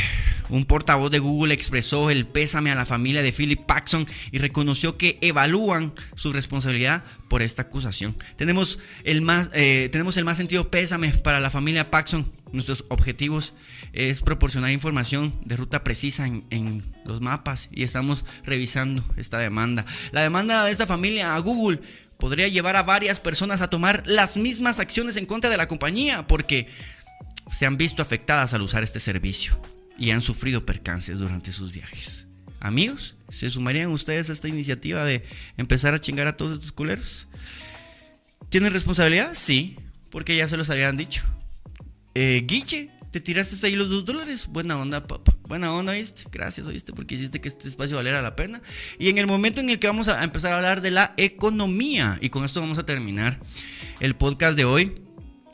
un portavoz de Google expresó el pésame a la familia de Philip Paxson y reconoció que evalúan su responsabilidad por esta acusación. Tenemos el más, eh, tenemos el más sentido pésame para la familia Paxson. Nuestros objetivos es proporcionar información de ruta precisa en, en, los mapas y estamos revisando esta demanda. La demanda de esta familia a Google podría llevar a varias personas a tomar las mismas acciones en contra de la compañía porque se han visto afectadas al usar este servicio y han sufrido percances durante sus viajes. Amigos, ¿se sumarían ustedes a esta iniciativa de empezar a chingar a todos estos culeros? ¿Tienen responsabilidad? Sí, porque ya se los habían dicho. Eh, Guille, te tiraste ahí los dos dólares. Buena onda, papá. Buena onda, ¿oíste? Gracias, ¿oíste? Porque hiciste que este espacio valiera la pena. Y en el momento en el que vamos a empezar a hablar de la economía, y con esto vamos a terminar el podcast de hoy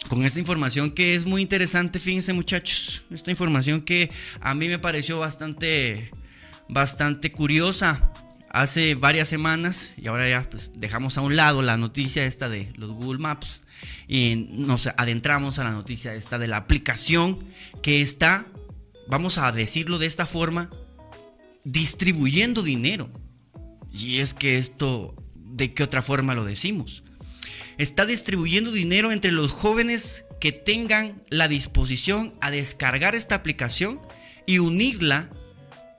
con esta información que es muy interesante, fíjense muchachos, esta información que a mí me pareció bastante, bastante curiosa hace varias semanas y ahora ya pues dejamos a un lado la noticia esta de los Google Maps y nos adentramos a la noticia esta de la aplicación que está, vamos a decirlo de esta forma, distribuyendo dinero. Y es que esto, ¿de qué otra forma lo decimos? está distribuyendo dinero entre los jóvenes que tengan la disposición a descargar esta aplicación y unirla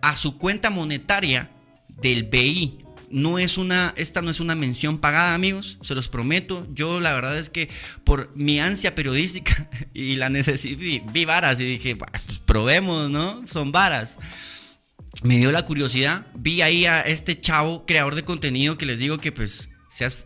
a su cuenta monetaria del BI. No es una, esta no es una mención pagada, amigos, se los prometo. Yo la verdad es que por mi ansia periodística y la necesidad, vi, varas y dije, pues probemos, ¿no? Son varas. Me dio la curiosidad, vi ahí a este chavo creador de contenido que les digo que pues seas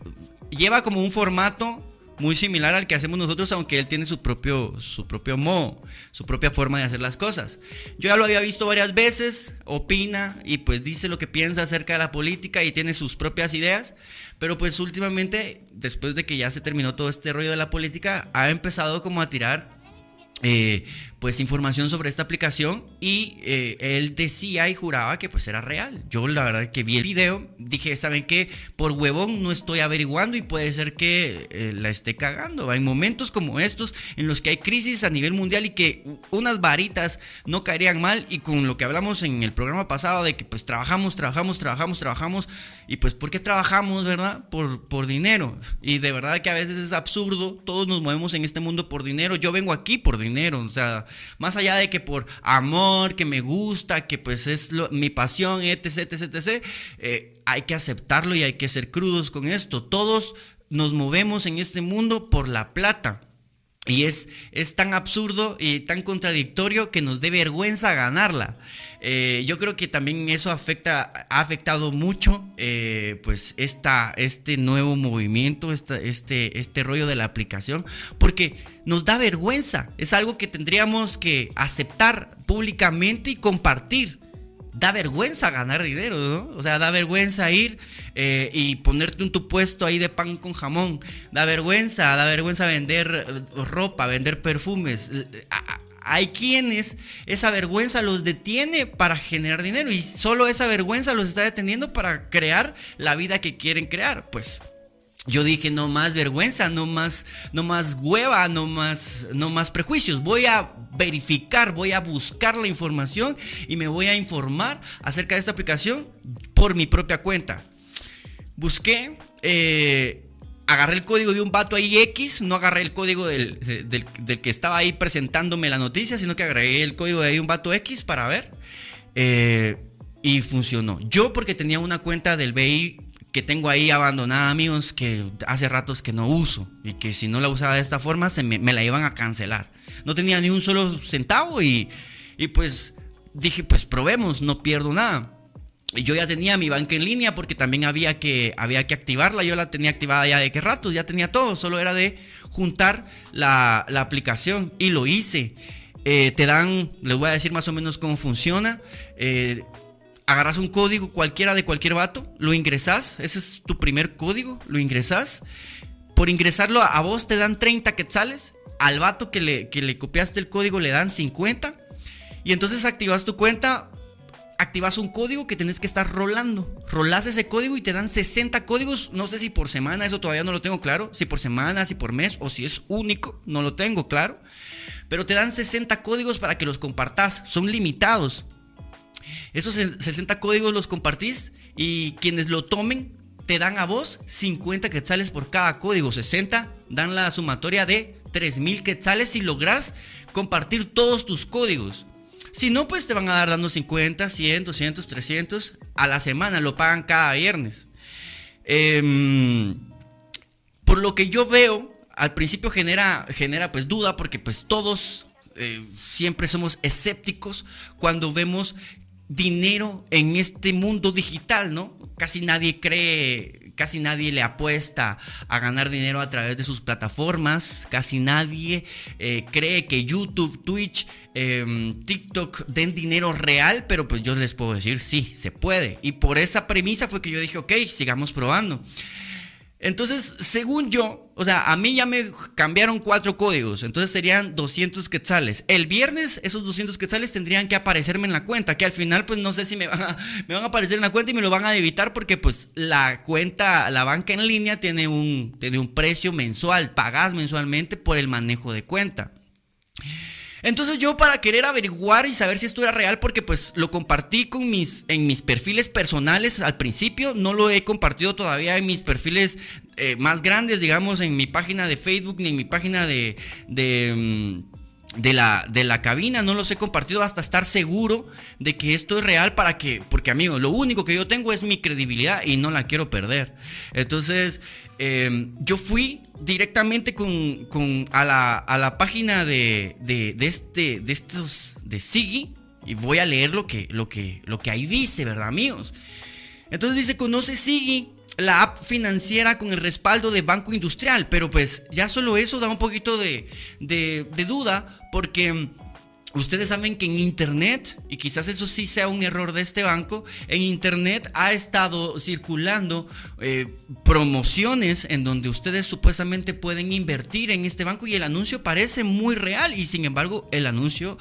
lleva como un formato muy similar al que hacemos nosotros, aunque él tiene su propio, su propio modo, su propia forma de hacer las cosas. Yo ya lo había visto varias veces, opina y pues dice lo que piensa acerca de la política y tiene sus propias ideas, pero pues últimamente, después de que ya se terminó todo este rollo de la política, ha empezado como a tirar eh, pues información sobre esta aplicación y eh, él decía y juraba que pues era real. Yo la verdad que vi el video, dije, ¿saben qué? Por huevón no estoy averiguando y puede ser que eh, la esté cagando. Hay momentos como estos en los que hay crisis a nivel mundial y que unas varitas no caerían mal y con lo que hablamos en el programa pasado de que pues trabajamos, trabajamos, trabajamos, trabajamos y pues ¿por qué trabajamos, verdad? Por, por dinero. Y de verdad que a veces es absurdo, todos nos movemos en este mundo por dinero. Yo vengo aquí por dinero, o sea más allá de que por amor, que me gusta, que pues es mi pasión, etc, etc, etc, eh, hay que aceptarlo y hay que ser crudos con esto. Todos nos movemos en este mundo por la plata. Y es, es tan absurdo y tan contradictorio que nos dé vergüenza ganarla. Eh, yo creo que también eso afecta, ha afectado mucho eh, pues esta, este nuevo movimiento, este, este rollo de la aplicación, porque nos da vergüenza. Es algo que tendríamos que aceptar públicamente y compartir da vergüenza ganar dinero, ¿no? O sea, da vergüenza ir eh, y ponerte en tu puesto ahí de pan con jamón. Da vergüenza, da vergüenza vender ropa, vender perfumes hay quienes esa vergüenza los detiene para generar dinero y solo esa vergüenza los está deteniendo para crear la vida que quieren crear. Pues yo dije no más vergüenza, no más, no más hueva, no más, no más prejuicios. Voy a verificar, voy a buscar la información y me voy a informar acerca de esta aplicación por mi propia cuenta. Busqué eh, agarré el código de un vato ahí X, no agarré el código del, que estaba ahí presentándome la noticia, sino que agregué el código de ahí un vato X para ver. Eh, y funcionó. Yo porque tenía una cuenta del BI que tengo ahí abandonada, amigos, que hace ratos que no uso. Y que si no la usaba de esta forma, se me, la iban a cancelar. No tenía ni un solo centavo y, y pues dije, pues probemos, no pierdo nada yo ya tenía mi banca en línea porque también había que, había que activarla. Yo la tenía activada ya de qué rato, ya tenía todo. Solo era de juntar la, aplicación y lo hice. Eh, te dan, les voy a decir más o menos cómo funciona. Eh, agarras un código cualquiera de cualquier vato, lo ingresas, ese es tu primer código, lo ingresas. Por ingresarlo a vos te dan 30 quetzales, al vato que le, que le copiaste el código le dan 50. Y entonces activas tu cuenta, activas un código que tenés que estar rolando. Rolas ese código y te dan 60 códigos. No sé si por semana, eso todavía no lo tengo claro. Si por semana, si por mes o si es único, no lo tengo claro. Pero te dan 60 códigos para que los compartas. Son limitados. Esos 60 códigos los compartís y quienes lo tomen te dan a vos 50 quetzales por cada código. 60 dan la sumatoria de 3000 quetzales si logras compartir todos tus códigos. Si no, pues te van a dar dando 50, 100, 200, 300 a la semana. Lo pagan cada viernes. Em, por lo que yo veo, al principio genera, genera pues duda porque pues todos eh, siempre somos escépticos cuando vemos dinero en este mundo digital, ¿no? Casi nadie cree casi nadie le apuesta a ganar dinero a través de sus plataformas, casi nadie eh, cree que YouTube, Twitch, em, TikTok den dinero real, pero pues yo les puedo decir, sí, se puede. Y por esa premisa fue que yo dije, ok, sigamos probando. Entonces, según yo, o sea, a mí ya me cambiaron cuatro códigos, entonces serían 200 quetzales. El viernes esos 200 quetzales tendrían que aparecerme en la cuenta, que al final pues no sé si me van a, aparecer en la cuenta y me lo van a debitar porque pues la cuenta, la banca en línea tiene un, tiene un precio mensual, pagas mensualmente por el manejo de cuenta. Entonces yo para querer averiguar y saber si esto era real, porque pues lo compartí con mis, en mis perfiles personales al principio, no lo he compartido todavía en mis perfiles eh, más grandes, digamos, en mi página de Facebook ni en mi página de... de mm, de la, de la cabina, no los he compartido hasta estar seguro de que esto es real para que, porque amigos, lo único que yo tengo es mi credibilidad y no la quiero perder. Entonces, em, yo fui directamente con, a, la, página de, de, este, de estos, de Sigi, y voy a leer lo que, lo que, lo que ahí dice, ¿verdad, amigos? Entonces dice, conoce Sigi la app financiera con el respaldo de Banco Industrial, pero pues ya solo eso da un poquito de, de, duda porque Ustedes saben que en Internet, y quizás eso sí sea un error de este banco, en Internet ha estado circulando eh, promociones en donde ustedes supuestamente pueden invertir en este banco y el anuncio parece muy real y sin embargo el anuncio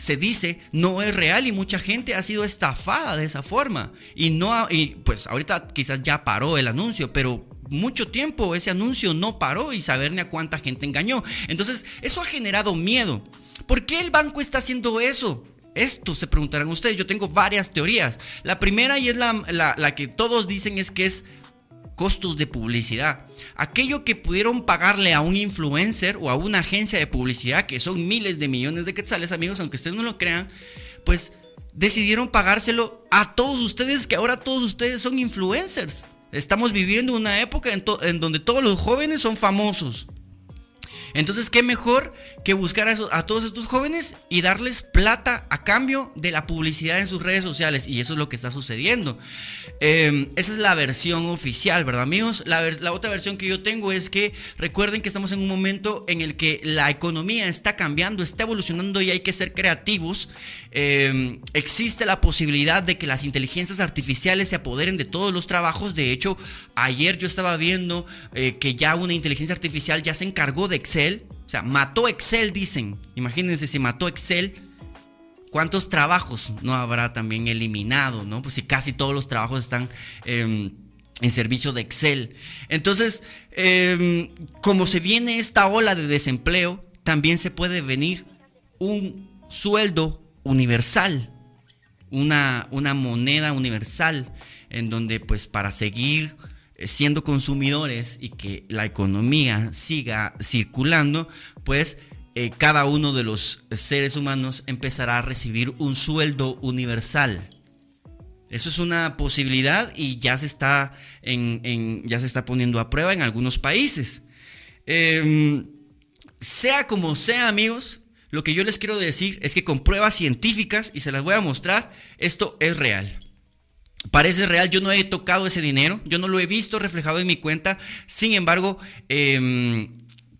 se dice no es real y mucha gente ha sido estafada de esa forma y no y pues ahorita quizás ya paró el anuncio pero mucho tiempo ese anuncio no paró y saber ni a cuánta gente engañó entonces eso ha generado miedo ¿Por qué el banco está haciendo eso? Esto se preguntarán ustedes. Yo tengo varias teorías. La primera y es la, que todos dicen es que es costos de publicidad. Aquello que pudieron pagarle a un influencer o a una agencia de publicidad, que son miles de millones de quetzales, amigos, aunque ustedes no lo crean, pues decidieron pagárselo a todos ustedes, que ahora todos ustedes son influencers. Estamos viviendo una época en, en donde todos los jóvenes son famosos. Entonces, ¿qué mejor que buscar a, todos estos jóvenes y darles plata a cambio de la publicidad en sus redes sociales? Y eso es lo que está sucediendo. Em, esa es la versión oficial, ¿verdad, amigos? La, otra versión que yo tengo es que recuerden que estamos en un momento en el que la economía está cambiando, está evolucionando y hay que ser creativos. Em, existe la posibilidad de que las inteligencias artificiales se apoderen de todos los trabajos. De hecho, ayer yo estaba viendo eh, que ya una inteligencia artificial ya se encargó de Excel. O sea, mató Excel, dicen. Imagínense si mató Excel. ¿Cuántos trabajos no habrá también eliminado? ¿no? Pues si casi todos los trabajos están em, en servicio de Excel. Entonces, em, como se viene esta ola de desempleo, también se puede venir un sueldo universal, una, una moneda universal, en donde pues para seguir siendo consumidores y que la economía siga circulando, pues eh, cada uno de los seres humanos empezará a recibir un sueldo universal. Eso es una posibilidad y ya se está, en, ya se está poniendo a prueba en algunos países. Em, sea como sea, amigos, lo que yo les quiero decir es que con pruebas científicas, y se las voy a mostrar, esto es real. Parece real, yo no he tocado ese dinero, yo no lo he visto reflejado en mi cuenta, sin embargo, em,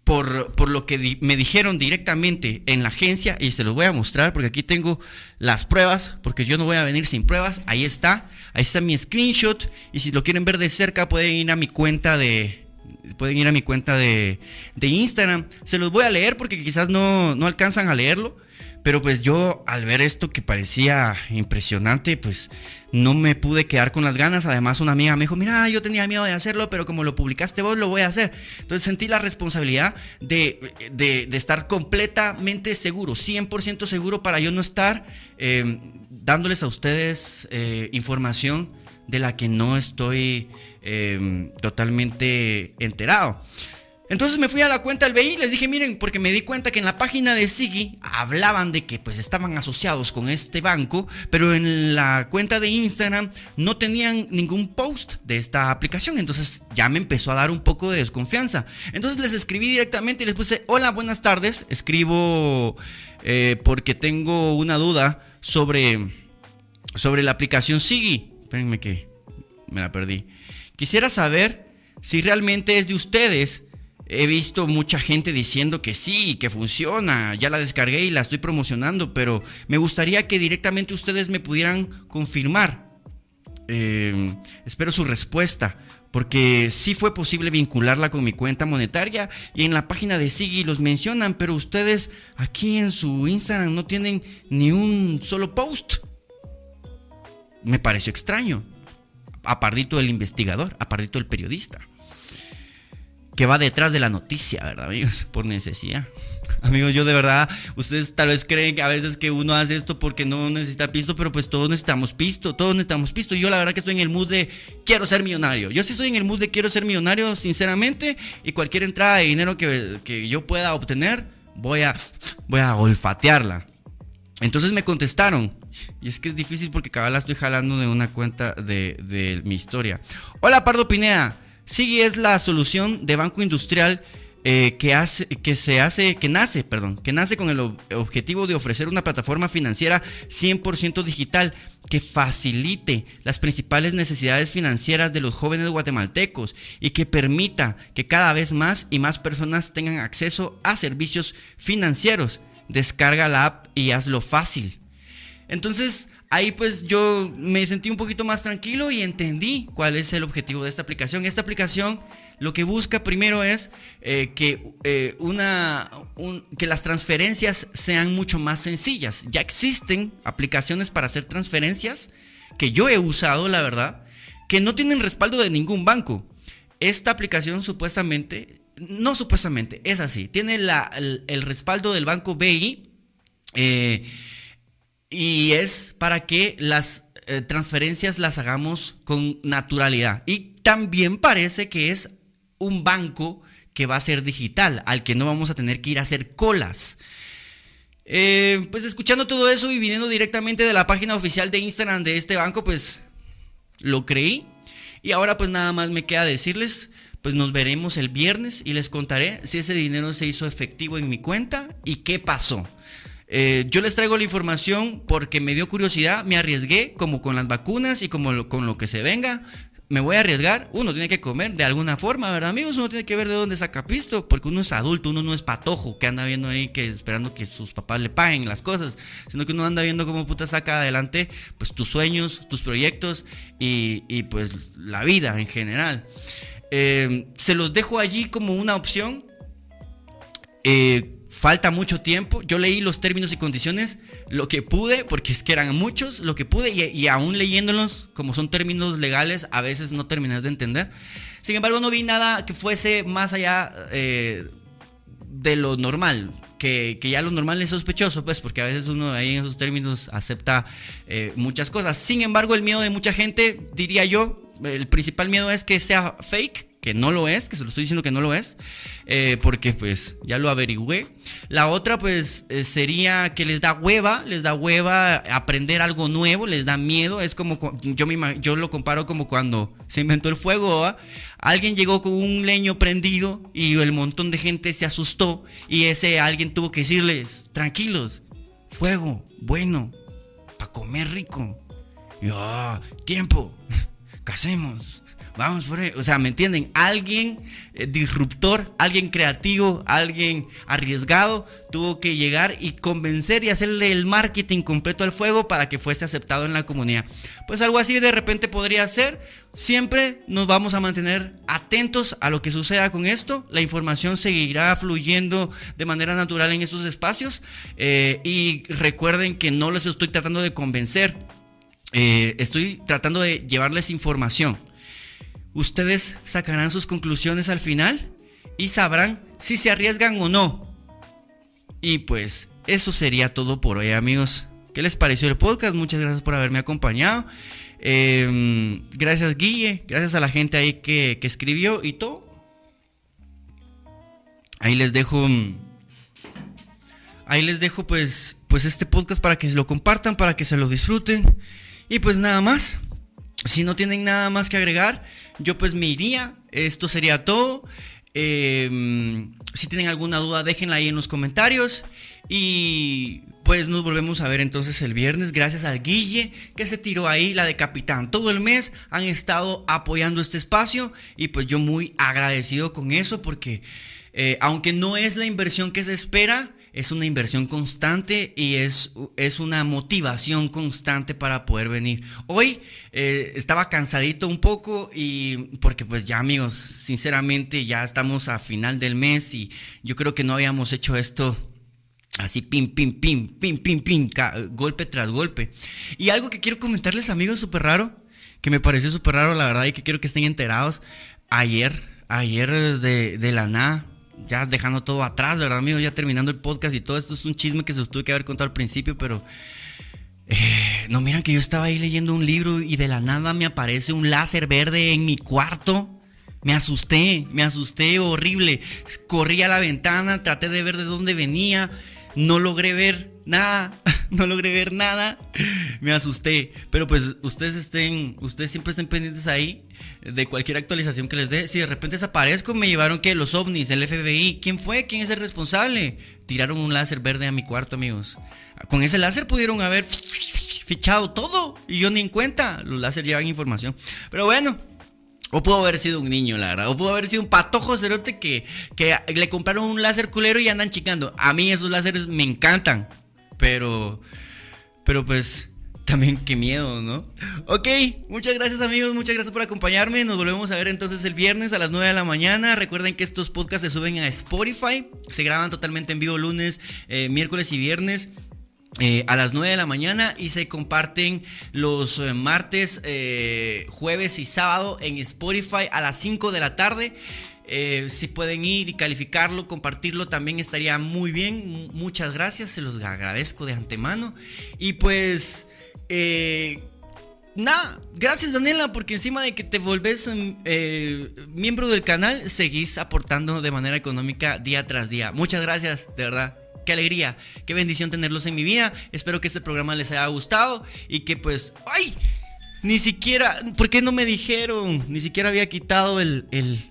por, por, lo que me dijeron directamente en la agencia, y se los voy a mostrar, porque aquí tengo las pruebas, porque yo no voy a venir sin pruebas, ahí está, ahí está mi screenshot, y si lo quieren ver de cerca pueden ir a mi cuenta de, pueden ir a mi cuenta de, Instagram. Se los voy a leer porque quizás no, no alcanzan a leerlo. Pero pues yo al ver esto que parecía impresionante, pues no me pude quedar con las ganas. Además una amiga me dijo, mira, yo tenía miedo de hacerlo, pero como lo publicaste vos, lo voy a hacer. Entonces sentí la responsabilidad de, estar completamente seguro, 100% seguro para yo no estar eh, dándoles a ustedes eh, información de la que no estoy Em, totalmente enterado. Entonces me fui a la cuenta del BI y les dije, miren, porque me di cuenta que en la página de Sigi hablaban de que pues estaban asociados con este banco, pero en la cuenta de Instagram no tenían ningún post de esta aplicación. Entonces ya me empezó a dar un poco de desconfianza. Entonces les escribí directamente y les puse, hola, buenas tardes. Escribo eh, porque tengo una duda sobre, sobre la aplicación Sigi. Espérenme que me la perdí. Quisiera saber si realmente es de ustedes. He visto mucha gente diciendo que sí, que funciona, ya la descargué y la estoy promocionando, pero me gustaría que directamente ustedes me pudieran confirmar. Eh, espero su respuesta, porque sí fue posible vincularla con mi cuenta monetaria y en la página de Sigi los mencionan, pero ustedes aquí en su Instagram no tienen ni un solo post. Me pareció extraño apardito del investigador, apardito del periodista, que va detrás de la noticia, ¿verdad, amigos? Por necesidad. Amigos, yo de verdad, ustedes tal vez creen que a veces que uno hace esto porque no necesita pisto, pero pues todos necesitamos pisto, todos necesitamos pisto. Yo la verdad que estoy en el mood de quiero ser millonario. Yo sí estoy en el mood de quiero ser millonario, sinceramente, y cualquier entrada de dinero que, que yo pueda obtener, voy a, voy a olfatearla. Entonces me contestaron, y es que es difícil porque cabal la estoy jalando de una cuenta de, mi historia. Hola Pardo Pineda, Sigui es la solución de banco industrial eh, que, hace, que se hace, que nace, perdón, que nace con el objetivo de ofrecer una plataforma financiera 100% digital que facilite las principales necesidades financieras de los jóvenes guatemaltecos y que permita que cada vez más y más personas tengan acceso a servicios financieros descarga la app y hazlo fácil. Entonces, ahí pues yo me sentí un poquito más tranquilo y entendí cuál es el objetivo de esta aplicación. Esta aplicación lo que busca primero es eh, que, eh, una, que las transferencias sean mucho más sencillas. Ya existen aplicaciones para hacer transferencias que yo he usado, la verdad, que no tienen respaldo de ningún banco. Esta aplicación supuestamente, no supuestamente, es así, tiene el, respaldo del banco BI. Eh, y es para que las eh, transferencias las hagamos con naturalidad. Y también parece que es un banco que va a ser digital, al que no vamos a tener que ir a hacer colas. Eh, pues escuchando todo eso y viniendo directamente de la página oficial de Instagram de este banco, pues lo creí. Y ahora pues nada más me queda decirles, pues nos veremos el viernes y les contaré si ese dinero se hizo efectivo en mi cuenta y qué pasó. Eh, yo les traigo la información porque me dio curiosidad, me arriesgué como con las vacunas y como con lo que se venga. Me voy a arriesgar, uno tiene que comer de alguna forma, ¿verdad amigos? Uno tiene que ver de dónde saca pisto, porque uno es adulto, uno no es patojo que anda viendo ahí que esperando que sus papás le paguen las cosas, sino que uno anda viendo cómo puta saca adelante pues tus sueños, tus proyectos y, pues la vida en general. Eh, se los dejo allí como una opción. Eh, falta mucho tiempo. Yo leí los términos y condiciones, lo que pude, porque es que eran muchos, lo que pude, y, aún leyéndolos, como son términos legales, a veces no terminas de entender. Sin embargo, no vi nada que fuese más allá eh, de lo normal. Que, ya lo normal es sospechoso, pues, porque a veces uno ahí en esos términos acepta eh, muchas cosas. Sin embargo, el miedo de mucha gente, diría yo, el principal miedo es que sea fake que no lo es, que se lo estoy diciendo que no lo es, eh, porque pues ya lo averigüé. La otra pues eh, sería que les da hueva, les da hueva aprender algo nuevo, les da miedo, es como, yo, me, yo lo comparo como cuando se inventó el fuego, alguien llegó con un leño prendido y el montón de gente se asustó y ese alguien tuvo que decirles, tranquilos, fuego, bueno, para comer rico. Y, ah, tiempo, casemos Vamos por ahí. O sea, ¿me entienden? Alguien eh, disruptor, alguien creativo, alguien arriesgado tuvo que llegar y convencer y hacerle el marketing completo al fuego para que fuese aceptado en la comunidad. Pues algo así de repente podría ser. Siempre nos vamos a mantener atentos a lo que suceda con esto. La información seguirá fluyendo de manera natural en estos espacios. Eh, y recuerden que no les estoy tratando de convencer. Eh, estoy tratando de llevarles información. Ustedes sacarán sus conclusiones al final y sabrán si se arriesgan o no. Y pues eso sería todo por hoy amigos. ¿Qué les pareció el podcast? Muchas gracias por haberme acompañado. Em, gracias Guille, gracias a la gente ahí que, que, escribió y todo. Ahí les dejo... Ahí les dejo pues, pues este podcast para que se lo compartan, para que se lo disfruten. Y pues nada más. Si no tienen nada más que agregar, yo pues me iría. Esto sería todo. Em, si tienen alguna duda, déjenla ahí en los comentarios. Y pues nos volvemos a ver entonces el viernes. Gracias al Guille que se tiró ahí la de capitán. Todo el mes han estado apoyando este espacio. Y pues yo muy agradecido con eso porque eh, aunque no es la inversión que se espera, es una inversión constante y es, es una motivación constante para poder venir. Hoy eh, estaba cansadito un poco y porque pues ya amigos, sinceramente ya estamos a final del mes y yo creo que no habíamos hecho esto así pim, pim, pim, pim, pim, pim, golpe tras golpe. Y algo que quiero comentarles amigos súper raro, que me pareció súper raro la verdad y que quiero que estén enterados. Ayer, ayer de, de la nada ya dejando todo atrás, ¿verdad, amigo? Ya terminando el podcast y todo esto es un chisme que se os tuve que haber contado al principio, pero. Eh, no, miran que yo estaba ahí leyendo un libro y de la nada me aparece un láser verde en mi cuarto. Me asusté, me asusté horrible. Corrí a la ventana, traté de ver de dónde venía. No logré ver nada, no logré ver nada. Me asusté. Pero pues ustedes estén, ustedes siempre estén pendientes ahí de cualquier actualización que les dé. Si de repente desaparezco, me llevaron que los ovnis, el FBI. ¿Quién fue? ¿Quién es el responsable? Tiraron un láser verde a mi cuarto, amigos. Con ese láser pudieron haber fichado todo y yo ni en cuenta. Los láser llevan información. Pero bueno, O pudo haber sido un niño, la verdad. O pudo haber sido un patojo cerote que, que le compraron un láser culero y andan chicando. A mí esos láseres me encantan. Pero. Pero pues. También qué miedo, ¿no? Ok, muchas gracias amigos, muchas gracias por acompañarme. Nos volvemos a ver entonces el viernes a las 9 de la mañana. Recuerden que estos podcasts se suben a Spotify. Se graban totalmente en vivo lunes, eh, miércoles y viernes. Eh, a las 9 de la mañana y se comparten los eh, martes, jueves y sábado en Spotify a las 5 de la tarde. si pueden ir y calificarlo, compartirlo, también estaría muy bien. muchas gracias, se los agradezco de antemano. Y pues, nada, gracias Daniela, porque encima de que te volvés miembro del canal, seguís aportando de manera económica día tras día. Muchas gracias, de verdad qué alegría, qué bendición tenerlos en mi vida. Espero que este programa les haya gustado y que pues, ¡ay! Ni siquiera, ¿por qué no me dijeron? Ni siquiera había quitado el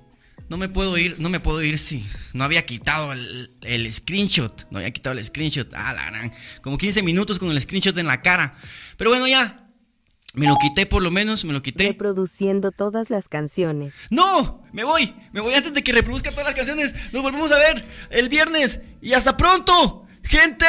no me puedo ir, no me puedo ir si no había quitado el, el, screenshot. No había quitado el screenshot. Ah, la gran. Como 15 minutos con el screenshot en la cara. Pero bueno, ya. Me lo quité por lo menos, me lo quité. Reproduciendo todas las canciones. ¡No! Me voy, me voy antes de que reproduzca todas las canciones. Nos volvemos a ver el viernes y hasta pronto, gente.